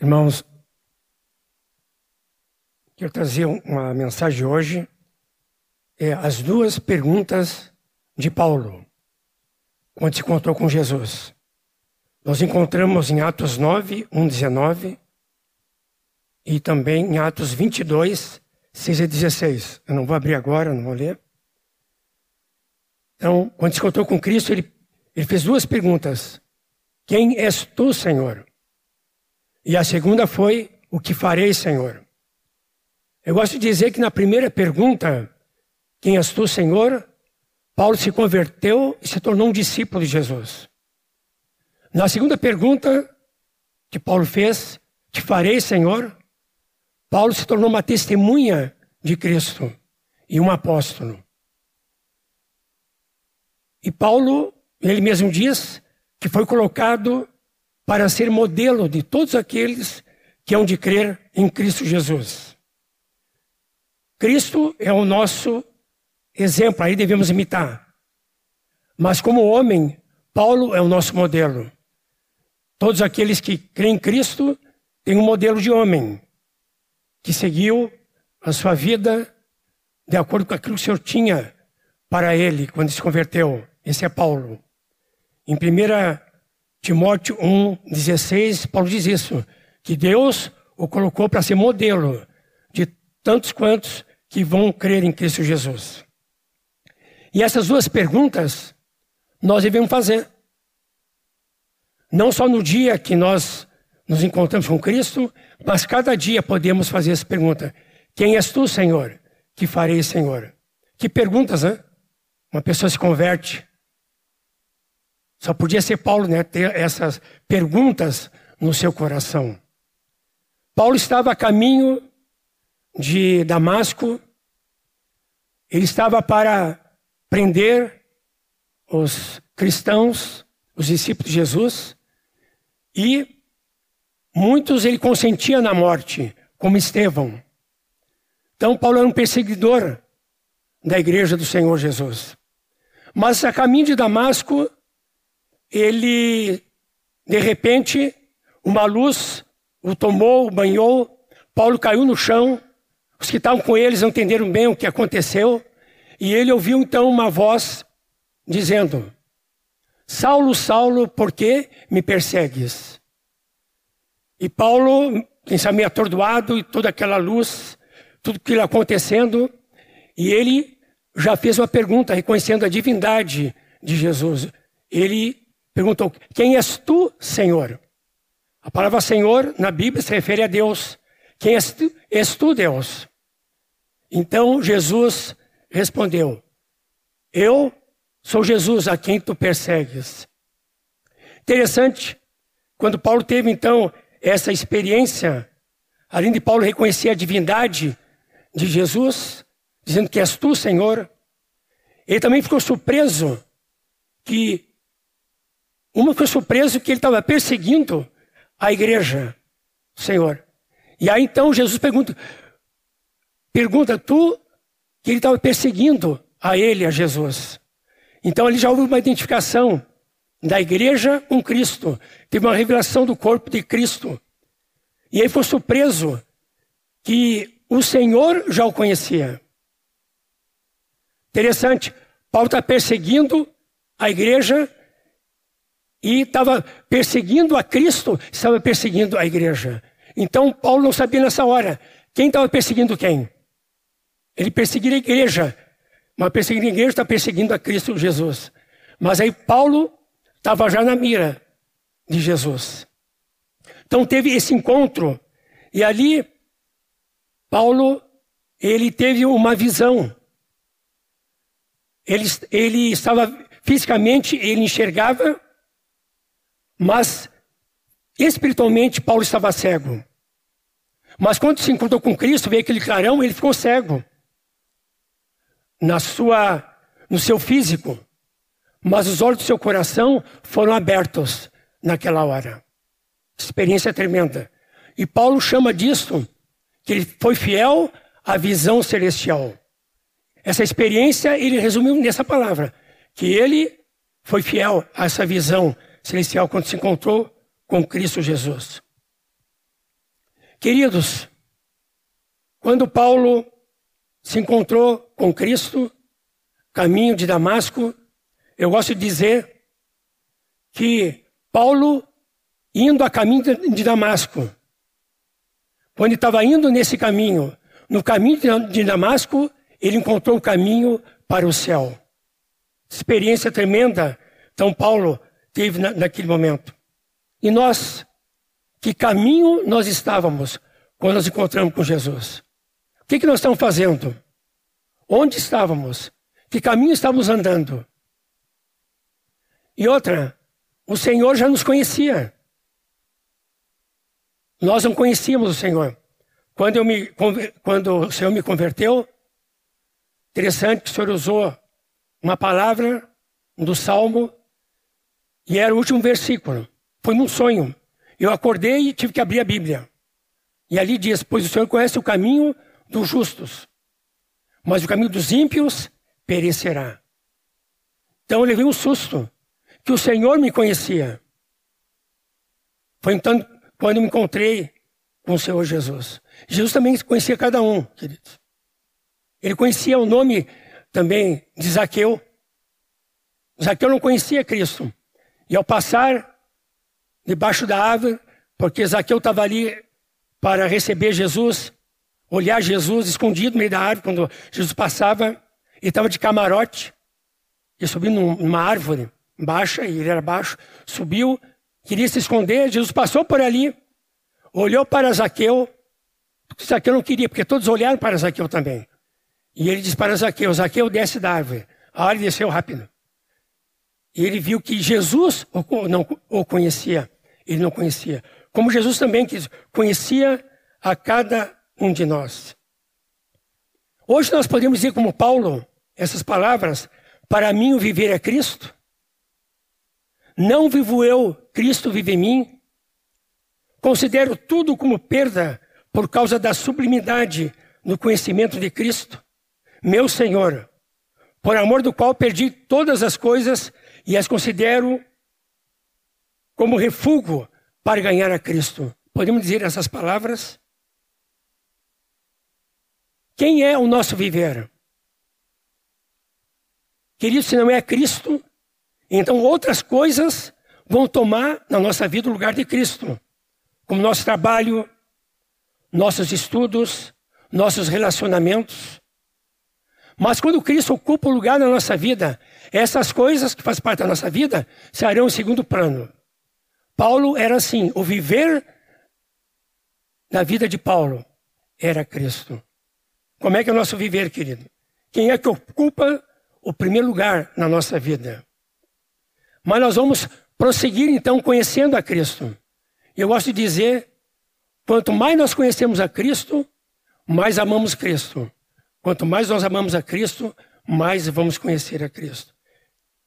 Irmãos, quero trazer uma mensagem hoje. É as duas perguntas de Paulo, quando se encontrou com Jesus. Nós encontramos em Atos 9, 1, 19 e também em Atos 22, 6 a 16. Eu não vou abrir agora, não vou ler. Então, quando se encontrou com Cristo, ele, ele fez duas perguntas. Quem és tu, Senhor? E a segunda foi: O que farei, Senhor? Eu gosto de dizer que na primeira pergunta, quem és tu, Senhor? Paulo se converteu e se tornou um discípulo de Jesus. Na segunda pergunta que Paulo fez, que farei, Senhor? Paulo se tornou uma testemunha de Cristo e um apóstolo. E Paulo, ele mesmo diz que foi colocado para ser modelo de todos aqueles que hão de crer em Cristo Jesus. Cristo é o nosso exemplo, aí devemos imitar. Mas como homem, Paulo é o nosso modelo. Todos aqueles que creem em Cristo têm um modelo de homem que seguiu a sua vida de acordo com aquilo que o Senhor tinha para ele quando se converteu. Esse é Paulo. Em 1 Timóteo 1,16, Paulo diz isso, que Deus o colocou para ser modelo de tantos quantos que vão crer em Cristo Jesus. E essas duas perguntas nós devemos fazer. Não só no dia que nós nos encontramos com Cristo, mas cada dia podemos fazer essa pergunta: Quem és tu, Senhor? Que farei, Senhor? Que perguntas, né? Uma pessoa se converte só podia ser Paulo, né, ter essas perguntas no seu coração. Paulo estava a caminho de Damasco, ele estava para prender os cristãos, os discípulos de Jesus, e muitos ele consentia na morte, como Estevão. Então, Paulo era um perseguidor da igreja do Senhor Jesus. Mas a caminho de Damasco, ele, de repente, uma luz o tomou, o banhou, Paulo caiu no chão, os que estavam com eles não entenderam bem o que aconteceu, e ele ouviu então uma voz dizendo: Saulo, Saulo, por que me persegues? E Paulo, quem meio atordoado, e toda aquela luz, tudo aquilo acontecendo, e ele já fez uma pergunta reconhecendo a divindade de Jesus. Ele perguntou: Quem és tu, Senhor? A palavra Senhor na Bíblia se refere a Deus. Quem és tu, és tu Deus? Então Jesus respondeu: Eu sou Jesus a quem tu persegues. Interessante, quando Paulo teve então essa experiência, além de Paulo reconhecer a divindade de Jesus, dizendo que és tu, Senhor, ele também ficou surpreso que uma foi surpreso que ele estava perseguindo a igreja, Senhor. E aí então Jesus pergunta, pergunta tu que ele estava perseguindo a ele, a Jesus. Então ele já houve uma identificação da igreja com Cristo. Teve uma revelação do corpo de Cristo. E aí foi surpreso que o Senhor já o conhecia. Interessante, Paulo está perseguindo a igreja e estava perseguindo a Cristo, estava perseguindo a igreja. Então Paulo não sabia nessa hora quem estava perseguindo quem. Ele perseguia a igreja, mas perseguindo a igreja está perseguindo a Cristo Jesus. Mas aí Paulo estava já na mira de Jesus. Então teve esse encontro e ali Paulo ele teve uma visão. Ele, ele estava fisicamente ele enxergava mas espiritualmente Paulo estava cego. Mas quando se encontrou com Cristo, veio aquele clarão, ele ficou cego. Na sua, no seu físico. Mas os olhos do seu coração foram abertos naquela hora. Experiência tremenda. E Paulo chama disso que ele foi fiel à visão celestial. Essa experiência ele resumiu nessa palavra, que ele foi fiel a essa visão celestial quando se encontrou com Cristo Jesus. Queridos, quando Paulo se encontrou com Cristo, caminho de Damasco, eu gosto de dizer que Paulo, indo a caminho de Damasco, quando estava indo nesse caminho, no caminho de Damasco, ele encontrou o caminho para o céu. Experiência tremenda, então Paulo teve naquele momento. E nós, que caminho nós estávamos quando nos encontramos com Jesus? O que, que nós estamos fazendo? Onde estávamos? Que caminho estávamos andando? E outra, o Senhor já nos conhecia. Nós não conhecíamos o Senhor. Quando, me, quando o Senhor me converteu, interessante que o Senhor usou uma palavra do Salmo e era o último versículo. Foi num sonho. Eu acordei e tive que abrir a Bíblia. E ali diz: Pois o Senhor conhece o caminho dos justos, mas o caminho dos ímpios perecerá. Então eu levei um susto, que o Senhor me conhecia. Foi então quando eu me encontrei com o Senhor Jesus. Jesus também conhecia cada um, queridos. Ele conhecia o nome também de Zaqueu. Zaqueu não conhecia Cristo. E ao passar debaixo da árvore, porque Zaqueu estava ali para receber Jesus, olhar Jesus escondido no meio da árvore, quando Jesus passava, ele estava de camarote, e subiu numa árvore baixa, e ele era baixo, subiu, queria se esconder, Jesus passou por ali, olhou para Zaqueu, Zaqueu não queria, porque todos olharam para Zaqueu também. E ele disse para Zaqueu, Zaqueu desce da árvore. A árvore desceu rápido. E ele viu que Jesus o, não o conhecia. Ele não conhecia. Como Jesus também conhecia a cada um de nós. Hoje nós podemos dizer como Paulo, essas palavras, para mim o viver é Cristo. Não vivo eu, Cristo vive em mim. Considero tudo como perda por causa da sublimidade no conhecimento de Cristo, meu Senhor, por amor do qual perdi todas as coisas e as considero como refúgio para ganhar a Cristo. Podemos dizer essas palavras? Quem é o nosso viver? Querido, se não é Cristo, então outras coisas vão tomar na nossa vida o lugar de Cristo, como nosso trabalho, nossos estudos, nossos relacionamentos. Mas quando Cristo ocupa o lugar na nossa vida, essas coisas que fazem parte da nossa vida serão em segundo plano. Paulo era assim, o viver da vida de Paulo era Cristo. Como é que é o nosso viver, querido? Quem é que ocupa o primeiro lugar na nossa vida? Mas nós vamos prosseguir então conhecendo a Cristo. Eu gosto de dizer, quanto mais nós conhecemos a Cristo, mais amamos Cristo. Quanto mais nós amamos a Cristo, mais vamos conhecer a Cristo.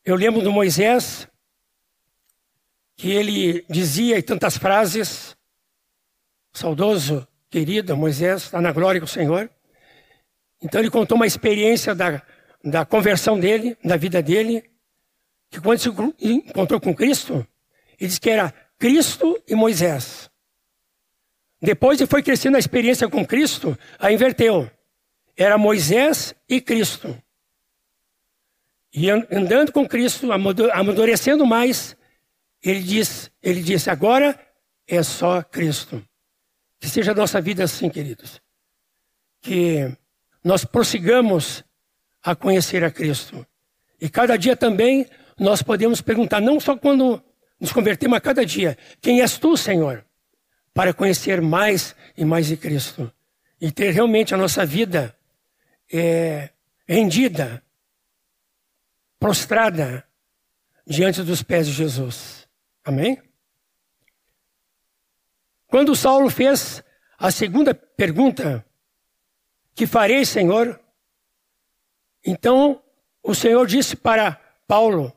Eu lembro do Moisés, que ele dizia tantas frases, saudoso, querido Moisés, está na glória com o Senhor. Então ele contou uma experiência da, da conversão dele, da vida dele, que quando se encontrou com Cristo, ele disse que era Cristo e Moisés. Depois ele foi crescendo a experiência com Cristo, a inverteu. Era Moisés e Cristo. E andando com Cristo, amadurecendo mais, ele diz, ele disse: agora é só Cristo. Que seja a nossa vida assim, queridos. Que nós prossigamos a conhecer a Cristo. E cada dia também nós podemos perguntar, não só quando nos convertemos, a cada dia: quem és tu, Senhor? Para conhecer mais e mais de Cristo. E ter realmente a nossa vida é, rendida prostrada diante dos pés de Jesus. Amém? Quando Saulo fez a segunda pergunta, que farei, Senhor? Então o Senhor disse para Paulo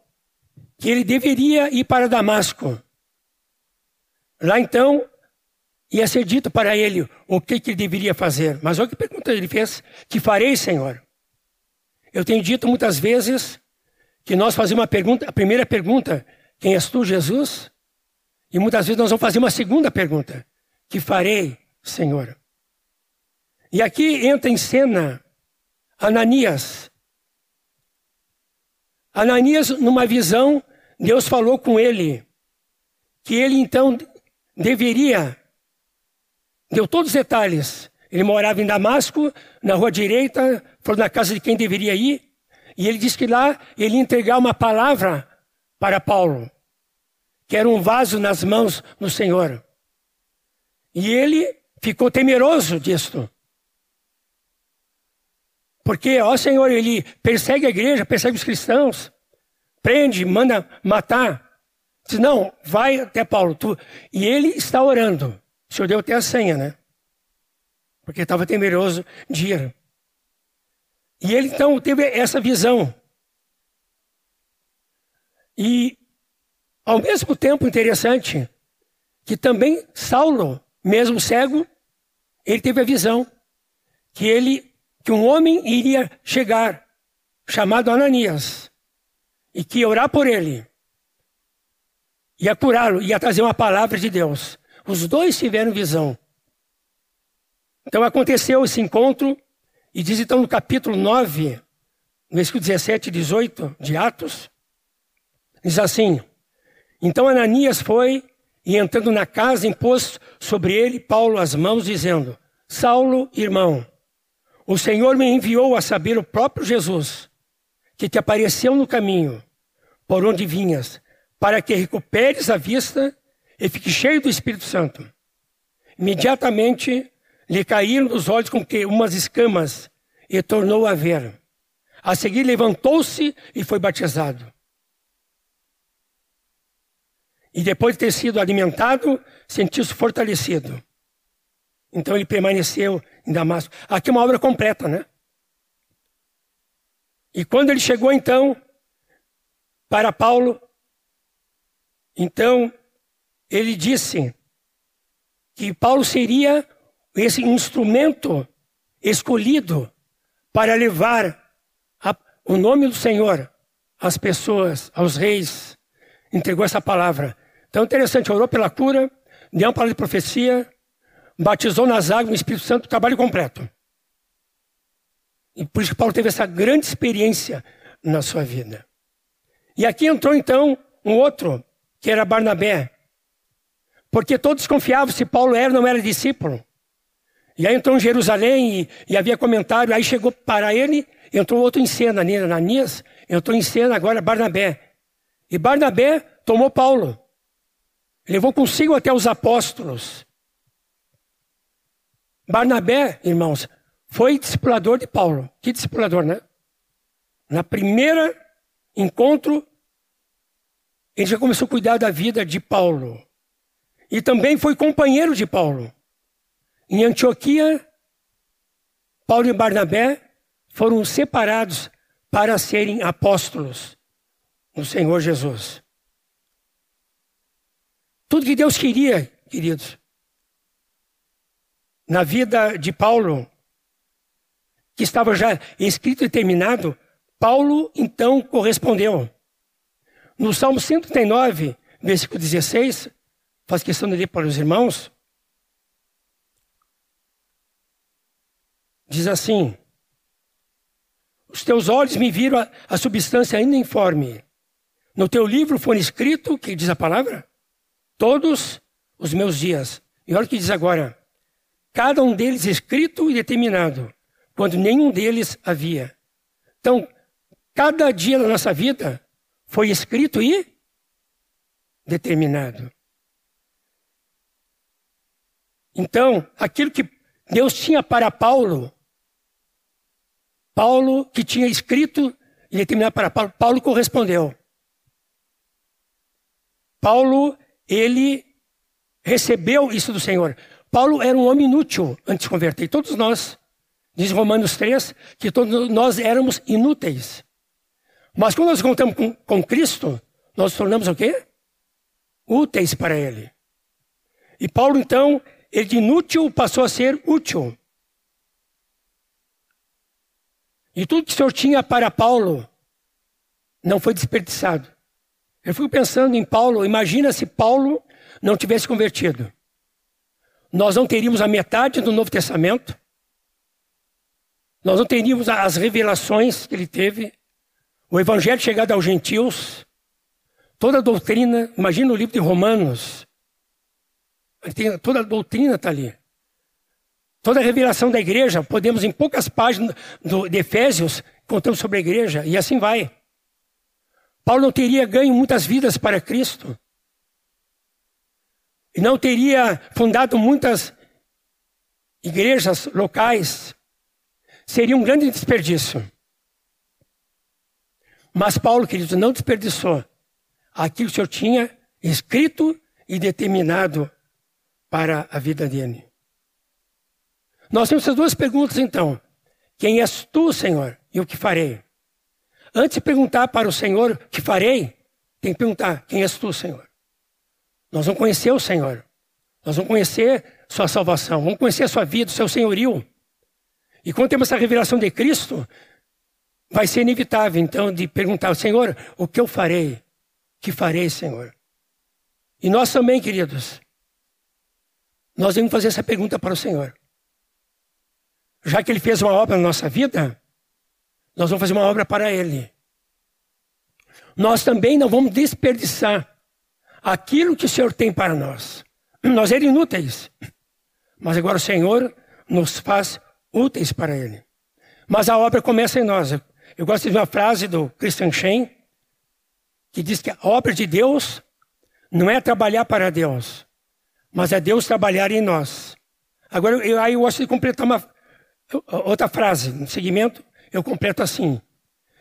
que ele deveria ir para Damasco. Lá então ia ser dito para ele o que, que ele deveria fazer. Mas olha que pergunta ele fez: Que farei, Senhor? Eu tenho dito muitas vezes que nós fazemos uma pergunta, a primeira pergunta, quem és tu, Jesus? E muitas vezes nós vamos fazer uma segunda pergunta, que farei, Senhor. E aqui entra em cena Ananias. Ananias, numa visão, Deus falou com ele que ele então deveria, deu todos os detalhes. Ele morava em Damasco, na rua direita, foi na casa de quem deveria ir, e ele disse que lá ele ia entregar uma palavra para Paulo, que era um vaso nas mãos do Senhor. E ele ficou temeroso disto. Porque, ó Senhor, ele persegue a igreja, persegue os cristãos, prende, manda matar. Diz, não, vai até Paulo. Tu... E ele está orando. Senhor deu até a senha, né? Porque estava temeroso de ir. E ele então teve essa visão. E, ao mesmo tempo, interessante, que também Saulo, mesmo cego, ele teve a visão que ele que um homem iria chegar, chamado Ananias, e que ia orar por ele, ia curá-lo, ia trazer uma palavra de Deus. Os dois tiveram visão. Então aconteceu esse encontro, e diz então no capítulo 9, no versículo 17 e 18 de Atos, diz assim: Então Ananias foi e entrando na casa impôs sobre ele Paulo as mãos, dizendo: Saulo, irmão, o Senhor me enviou a saber o próprio Jesus, que te apareceu no caminho, por onde vinhas, para que recuperes a vista e fique cheio do Espírito Santo. Imediatamente lhe caíram dos olhos com que umas escamas e tornou a ver. A seguir levantou-se e foi batizado. E depois de ter sido alimentado, sentiu-se fortalecido. Então ele permaneceu em Damasco. Aqui é uma obra completa, né? E quando ele chegou então para Paulo, então ele disse que Paulo seria esse instrumento escolhido para levar a, o nome do Senhor às pessoas, aos reis. Entregou essa palavra. Então interessante, orou pela cura, deu uma palavra de profecia, batizou nas águas no Espírito Santo, trabalho completo. E por isso que Paulo teve essa grande experiência na sua vida. E aqui entrou então um outro, que era Barnabé. Porque todos confiavam se Paulo era ou não era discípulo. E aí entrou em Jerusalém e, e, havia comentário, aí chegou para ele, entrou outro em cena, Ananias, entrou em cena agora Barnabé. E Barnabé tomou Paulo. Levou consigo até os apóstolos. Barnabé, irmãos, foi discipulador de Paulo. Que discipulador, né? Na primeira encontro, ele já começou a cuidar da vida de Paulo. E também foi companheiro de Paulo. Em Antioquia, Paulo e Barnabé foram separados para serem apóstolos do Senhor Jesus. Tudo que Deus queria, queridos, na vida de Paulo, que estava já escrito e terminado, Paulo então correspondeu. No Salmo 139, versículo 16, faz questão de ler para os irmãos, diz assim: Os teus olhos me viram a, a substância ainda informe. No teu livro foi escrito, que diz a palavra, todos os meus dias. E olha o que diz agora: cada um deles escrito e determinado, quando nenhum deles havia. Então, cada dia da nossa vida foi escrito e determinado. Então, aquilo que Deus tinha para Paulo, Paulo que tinha escrito e determinado para Paulo, Paulo correspondeu. Paulo, ele recebeu isso do Senhor. Paulo era um homem inútil antes de converter. Todos nós, diz Romanos 3, que todos nós éramos inúteis. Mas quando nós contamos com, com Cristo, nós nos tornamos o quê? Úteis para Ele. E Paulo, então, ele de inútil passou a ser útil. E tudo que o Senhor tinha para Paulo não foi desperdiçado. Eu fico pensando em Paulo, imagina se Paulo não tivesse convertido. nós não teríamos a metade do Novo Testamento, nós não teríamos as revelações que ele teve, o Evangelho chegado aos gentios, toda a doutrina, imagina o livro de Romanos, toda a doutrina está ali. Toda a revelação da igreja, podemos em poucas páginas do, de Efésios, contamos sobre a igreja, e assim vai. Paulo não teria ganho muitas vidas para Cristo. E não teria fundado muitas igrejas locais. Seria um grande desperdício. Mas Paulo, querido, não desperdiçou aquilo que o Senhor tinha escrito e determinado para a vida dele. Nós temos essas duas perguntas então. Quem és tu, Senhor, e o que farei? Antes de perguntar para o Senhor o que farei, tem que perguntar: quem és tu, Senhor? Nós vamos conhecer o Senhor. Nós vamos conhecer sua salvação, vamos conhecer a sua vida, o seu senhorio. E quando temos essa revelação de Cristo, vai ser inevitável, então, de perguntar ao Senhor: o que eu farei? O que farei, Senhor? E nós também, queridos, nós devemos fazer essa pergunta para o Senhor. Já que Ele fez uma obra na nossa vida, nós vamos fazer uma obra para Ele. Nós também não vamos desperdiçar aquilo que o Senhor tem para nós. Nós éramos inúteis, mas agora o Senhor nos faz úteis para Ele. Mas a obra começa em nós. Eu gosto de uma frase do Christian Shen, que diz que a obra de Deus não é trabalhar para Deus, mas é Deus trabalhar em nós. Agora, eu, aí eu gosto de completar uma outra frase, no segmento, eu completo assim: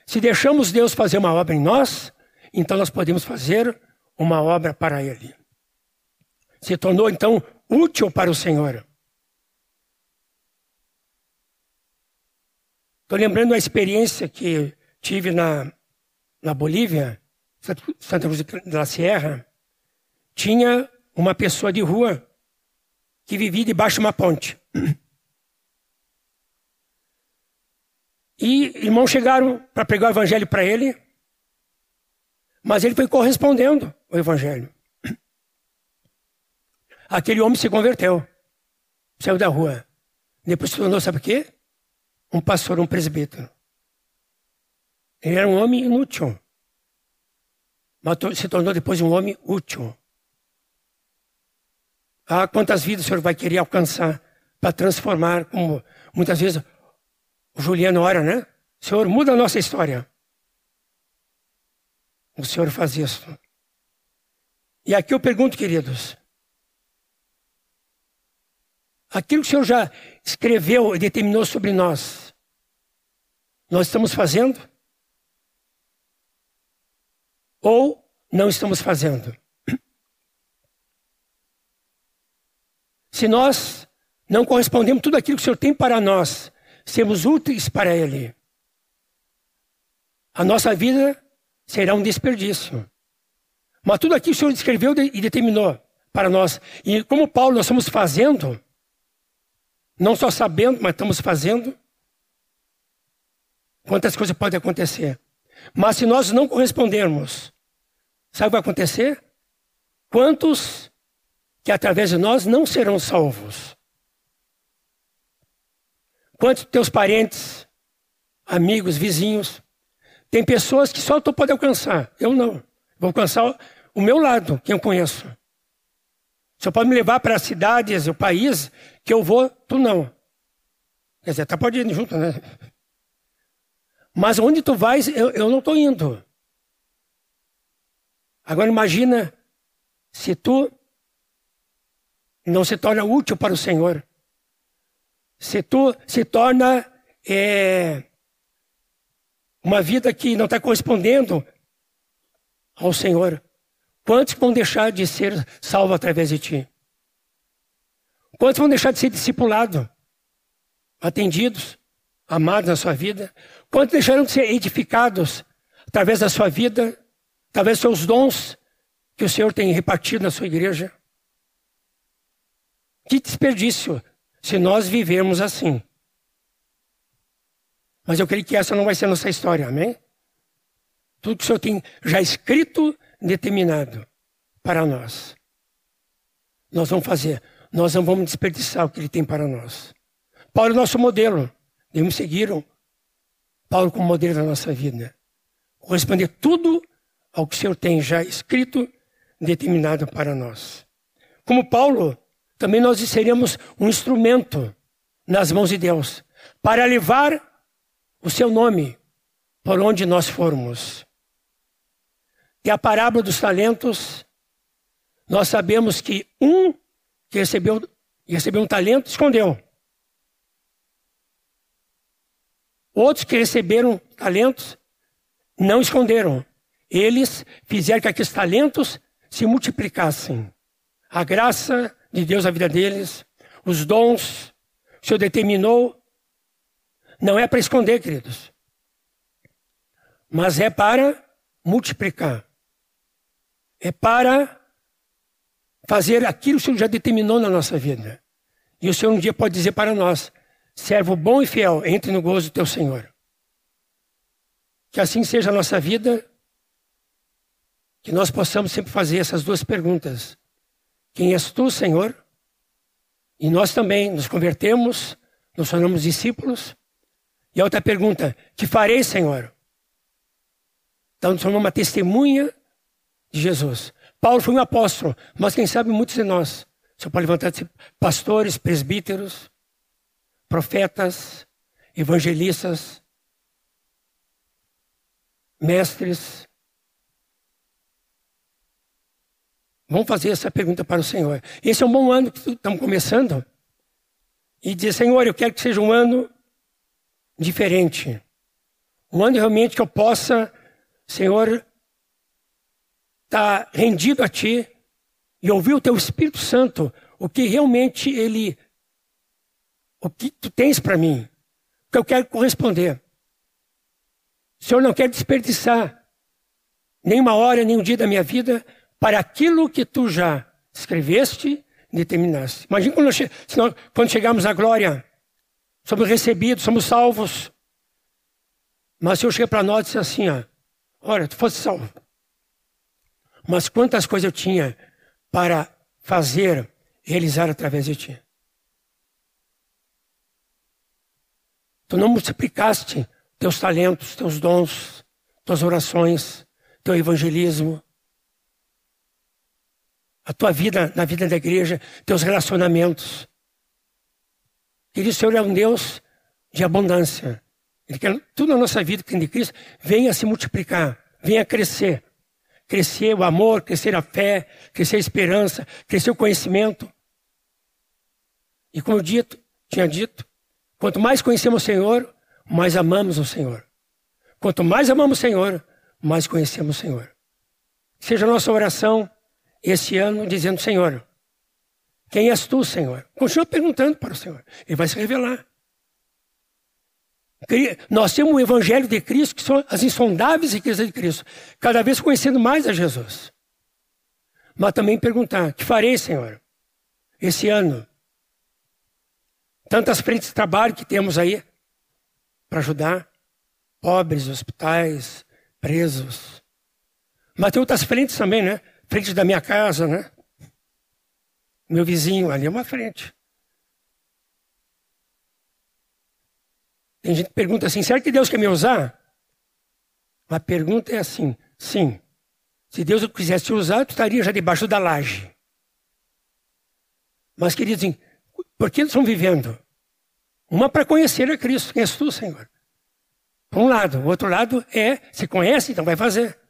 se deixamos Deus fazer uma obra em nós, então nós podemos fazer uma obra para Ele. Se tornou então útil para o Senhor. Estou lembrando a experiência que tive na, na Bolívia, Santa Cruz da Sierra. Tinha uma pessoa de rua que vivia debaixo de uma ponte. E irmãos chegaram para pregar o evangelho para ele, mas ele foi correspondendo ao evangelho. Aquele homem se converteu, saiu da rua. Depois se tornou, sabe o quê? Um pastor, um presbítero. Ele era um homem inútil, mas se tornou depois um homem útil. Ah, quantas vidas o Senhor vai querer alcançar para transformar, como muitas vezes o Juliano ora, né? Senhor, muda a nossa história. O Senhor faz isso. E aqui eu pergunto, queridos, aquilo que o Senhor já escreveu e determinou sobre nós, nós estamos fazendo? Ou não estamos fazendo? Se nós não correspondemos tudo aquilo que o Senhor tem para nós, sermos úteis para Ele, a nossa vida será um desperdício. Mas tudo aquilo que o Senhor escreveu e determinou para nós. E como Paulo, nós estamos fazendo, não só sabendo, mas estamos fazendo. Quantas coisas podem acontecer. Mas se nós não correspondermos, sabe o que vai acontecer? Quantos que através de nós não serão salvos? Quantos teus parentes, amigos, vizinhos, tem pessoas que só tu pode alcançar. Eu não. Vou alcançar o meu lado, quem eu conheço. Você pode me levar para as cidades, o país, que eu vou, tu não. Quer dizer, até pode ir junto, né? Mas onde tu vais, eu, eu não estou indo. Agora imagina se tu não se torna útil para o Senhor se, tu, se torna é, uma vida que não está correspondendo ao Senhor. Quantos vão deixar de ser salvos através de ti? Quantos vão deixar de ser discipulados, atendidos, amados na sua vida? Quantos deixarão de ser edificados através da sua vida, através dos seus dons que o Senhor tem repartido na sua igreja? Que desperdício se nós vivermos assim. Mas eu creio que essa não vai ser nossa história, amém? Tudo que o Senhor tem já escrito, determinado para nós. Nós vamos fazer. nós não vamos desperdiçar o que Ele tem para nós. Paulo é nosso modelo. Devemos seguir Paulo como modelo da nossa vida. Corresponder tudo ao que o Senhor tem já escrito, determinado para nós. Como Paulo, também nós seremos um instrumento nas mãos de Deus para levar o seu nome por onde nós formos. E a parábola dos talentos, nós sabemos que um que recebeu, recebeu um talento escondeu. Outros que receberam talentos não esconderam. Eles fizeram que aqueles talentos se multiplicassem. A graça de Deus na vida deles, os dons, o Senhor determinou, não é para esconder, queridos, mas é para multiplicar. É para fazer aquilo que o Senhor já determinou na nossa vida. E o Senhor um dia pode dizer para nós: servo bom e fiel, entre no gozo do teu Senhor. Que assim seja a nossa vida, que nós possamos sempre fazer essas duas perguntas. Quem és tu, Senhor? E nós também nos convertemos, nos tornamos discípulos. E a outra pergunta: que farei, Senhor? Então, nos tornamos uma testemunha de Jesus. Paulo foi um apóstolo, mas quem sabe muitos de nós. Você pode levantar pastores, presbíteros, profetas, evangelistas, mestres. Vamos fazer essa pergunta para o Senhor. Esse é um bom ano que estamos começando. E dizer, Senhor, eu quero que seja um ano diferente. Um ano realmente que eu possa, Senhor, estar tá rendido a Ti e ouvir o Teu Espírito Santo, o que realmente Ele o que tu tens para mim? Que eu quero corresponder. O Senhor não quer desperdiçar nem uma hora, nem um dia da minha vida para aquilo que tu já escreveste e determinaste. Imagina quando, che quando chegarmos à glória, somos recebidos, somos salvos. Mas o Senhor chega para nós e diz assim: ó, olha, tu fosse salvo. Mas quantas coisas eu tinha para fazer, realizar através de ti. Tu não multiplicaste teus talentos, teus dons, tuas orações, teu evangelismo, a tua vida na vida da igreja, teus relacionamentos. Querido, o Senhor é um Deus de abundância. Ele quer tudo na nossa vida, que de Cristo, venha se multiplicar, venha crescer. Crescer o amor, crescer a fé, crescer a esperança, crescer o conhecimento. E como eu dito, tinha dito, Quanto mais conhecemos o Senhor, mais amamos o Senhor. Quanto mais amamos o Senhor, mais conhecemos o Senhor. Seja a nossa oração esse ano dizendo: Senhor, quem és tu, Senhor? Continua perguntando para o Senhor. Ele vai se revelar. Nós temos o Evangelho de Cristo, que são as insondáveis riquezas de Cristo. Cada vez conhecendo mais a Jesus. Mas também perguntar: que farei, Senhor, esse ano? Tantas frentes de trabalho que temos aí para ajudar pobres, hospitais, presos. Mas tem outras frentes também, né? Frente da minha casa, né? Meu vizinho ali é uma frente. Tem gente que pergunta assim: será que Deus quer me usar? A pergunta é assim: sim. Se Deus quisesse te usar, tu estaria já debaixo da laje. Mas, queridos, por que eles estão vivendo? Uma para conhecer a Cristo, quem és tu, Senhor? Por um lado. O outro lado é, se conhece, então vai fazer.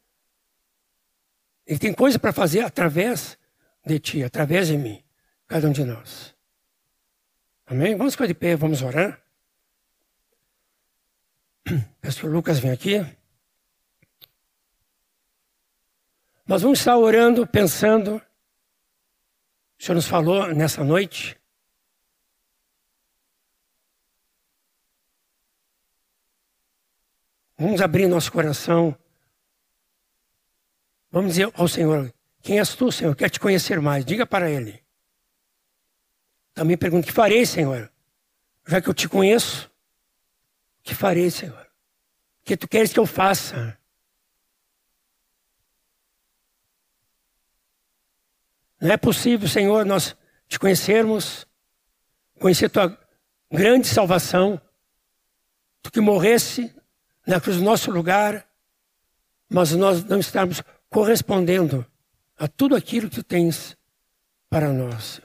Ele tem coisa para fazer através de ti, através de mim, cada um de nós. Amém? Vamos ficar de pé, vamos orar. Peço que o Lucas venha aqui. Nós vamos estar orando, pensando. O Senhor nos falou nessa noite Vamos abrir nosso coração. Vamos dizer ao Senhor: Quem és tu, Senhor? Quer te conhecer mais. Diga para Ele. Também pergunto: Que farei, Senhor? Já que eu te conheço, que farei, Senhor? O que tu queres que eu faça? Não é possível, Senhor, nós te conhecermos, conhecer tua grande salvação, tu que morresse na cruz do nosso lugar, mas nós não estamos correspondendo a tudo aquilo que tu tens para nós.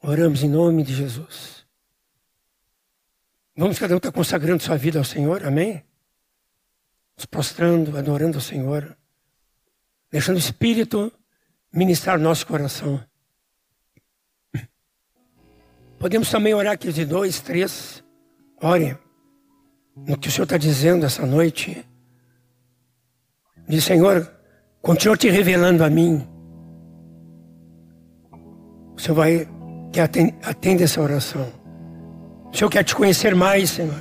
Oramos em nome de Jesus. Vamos cada um estar consagrando sua vida ao Senhor, amém? Nos prostrando, adorando ao Senhor, deixando o Espírito ministrar nosso coração. Podemos também orar aqui de dois, três. Ore no que o Senhor está dizendo essa noite. Diz, Senhor, continua te revelando a mim. O Senhor vai que atende, atende essa oração. O Senhor quer te conhecer mais, Senhor.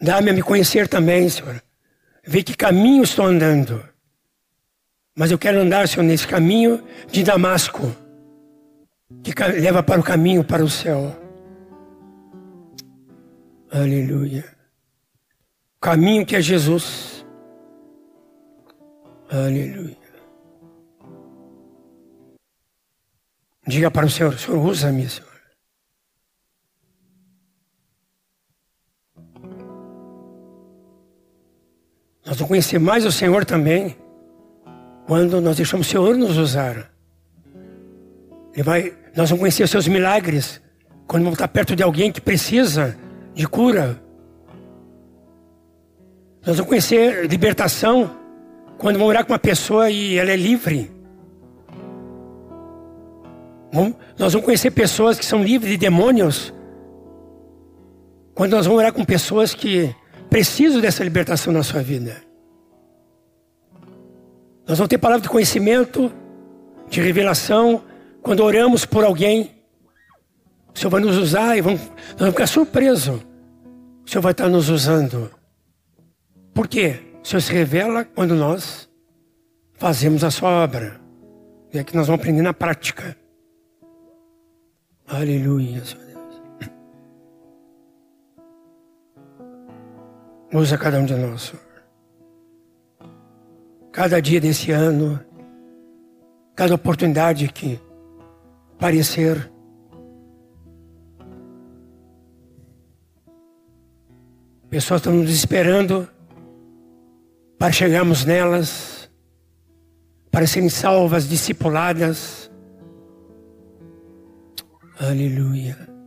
Dá-me a me conhecer também, Senhor. Ver que caminho estou andando. Mas eu quero andar, Senhor, nesse caminho de Damasco, que leva para o caminho para o céu. Aleluia. O caminho que é Jesus. Aleluia. Diga para o Senhor, Senhor, usa-me, Senhor. Nós vamos conhecer mais o Senhor também quando nós deixamos o Senhor nos usar. Ele vai, nós vamos conhecer os seus milagres quando vamos estar perto de alguém que precisa de cura. Nós vamos conhecer libertação quando vamos orar com uma pessoa e ela é livre. Nós vamos conhecer pessoas que são livres de demônios. Quando nós vamos orar com pessoas que precisam dessa libertação na sua vida. Nós vamos ter palavra de conhecimento, de revelação, quando oramos por alguém. O Senhor vai nos usar e vamos, nós vamos ficar surpresos. O Senhor vai estar nos usando. Por quê? O Senhor se revela quando nós fazemos a sua obra. E é que nós vamos aprender na prática. Aleluia, Senhor Deus. Usa cada um de nós, Senhor cada dia desse ano, cada oportunidade que parecer. Pessoas estão nos esperando para chegarmos nelas, para serem salvas, discipuladas. Aleluia.